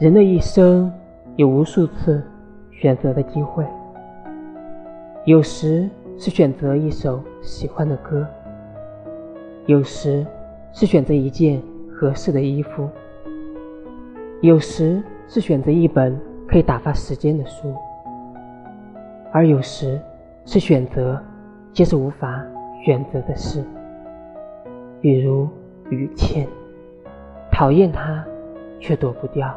人的一生有无数次选择的机会，有时是选择一首喜欢的歌，有时是选择一件合适的衣服，有时是选择一本可以打发时间的书，而有时是选择皆是无法选择的事，比如雨倩，讨厌他却躲不掉。